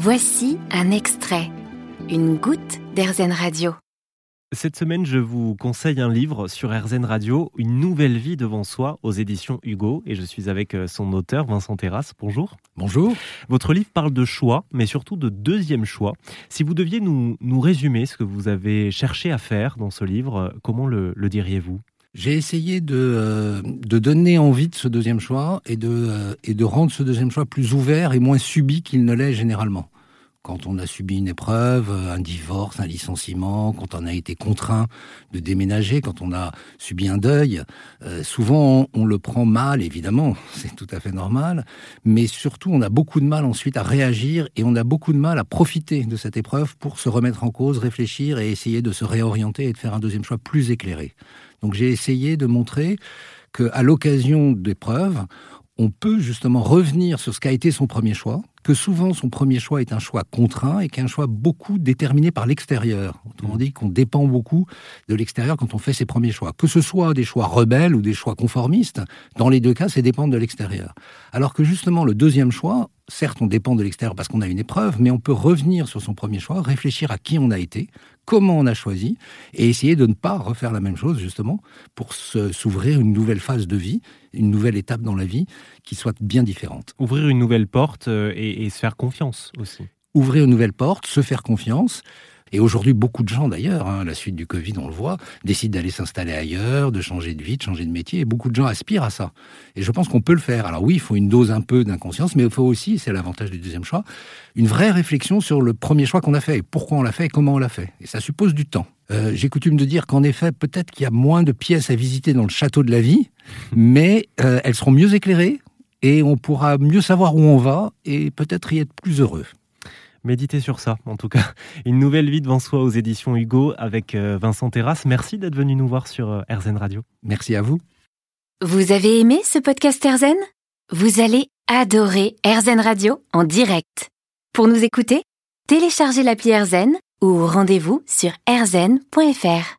Voici un extrait, une goutte d'Airzen Radio. Cette semaine, je vous conseille un livre sur RZN Radio, Une nouvelle vie devant soi, aux éditions Hugo. Et je suis avec euh, son auteur, Vincent Terrasse. Bonjour. Bonjour. Votre livre parle de choix, mais surtout de deuxième choix. Si vous deviez nous, nous résumer ce que vous avez cherché à faire dans ce livre, euh, comment le, le diriez-vous? J'ai essayé de, euh, de donner envie de ce deuxième choix et de, euh, et de rendre ce deuxième choix plus ouvert et moins subi qu'il ne l'est généralement. Quand on a subi une épreuve, euh, un divorce, un licenciement, quand on a été contraint de déménager, quand on a subi un deuil, euh, souvent on, on le prend mal, évidemment, c'est tout à fait normal, mais surtout on a beaucoup de mal ensuite à réagir et on a beaucoup de mal à profiter de cette épreuve pour se remettre en cause, réfléchir et essayer de se réorienter et de faire un deuxième choix plus éclairé. Donc j'ai essayé de montrer que à l'occasion d'épreuves, on peut justement revenir sur ce qu'a été son premier choix, que souvent son premier choix est un choix contraint et qu'un choix beaucoup déterminé par l'extérieur. Autrement dit, qu'on dépend beaucoup de l'extérieur quand on fait ses premiers choix. Que ce soit des choix rebelles ou des choix conformistes, dans les deux cas, c'est dépendre de l'extérieur. Alors que justement, le deuxième choix, certes, on dépend de l'extérieur parce qu'on a une épreuve, mais on peut revenir sur son premier choix, réfléchir à qui on a été, comment on a choisi, et essayer de ne pas refaire la même chose, justement, pour s'ouvrir une nouvelle phase de vie, une nouvelle étape dans la vie qui soit bien différente. Ouvrir une nouvelle porte euh, et, et se faire confiance aussi. Ouvrir une nouvelle porte, se faire confiance. Et aujourd'hui, beaucoup de gens d'ailleurs, hein, à la suite du Covid, on le voit, décident d'aller s'installer ailleurs, de changer de vie, de changer de métier. Et beaucoup de gens aspirent à ça. Et je pense qu'on peut le faire. Alors oui, il faut une dose un peu d'inconscience, mais il faut aussi, c'est l'avantage du deuxième choix, une vraie réflexion sur le premier choix qu'on a fait, et pourquoi on l'a fait et comment on l'a fait. Et ça suppose du temps. Euh, J'ai coutume de dire qu'en effet, peut-être qu'il y a moins de pièces à visiter dans le château de la vie, mais euh, elles seront mieux éclairées et on pourra mieux savoir où on va et peut-être y être plus heureux. Méditez sur ça, en tout cas. Une nouvelle vie devant soi aux éditions Hugo avec euh, Vincent Terrasse. Merci d'être venu nous voir sur euh, RZN Radio. Merci à vous. Vous avez aimé ce podcast Airzen Vous allez adorer Airzen Radio en direct. Pour nous écouter, téléchargez l'appli Airzen ou rendez-vous sur airzen.fr.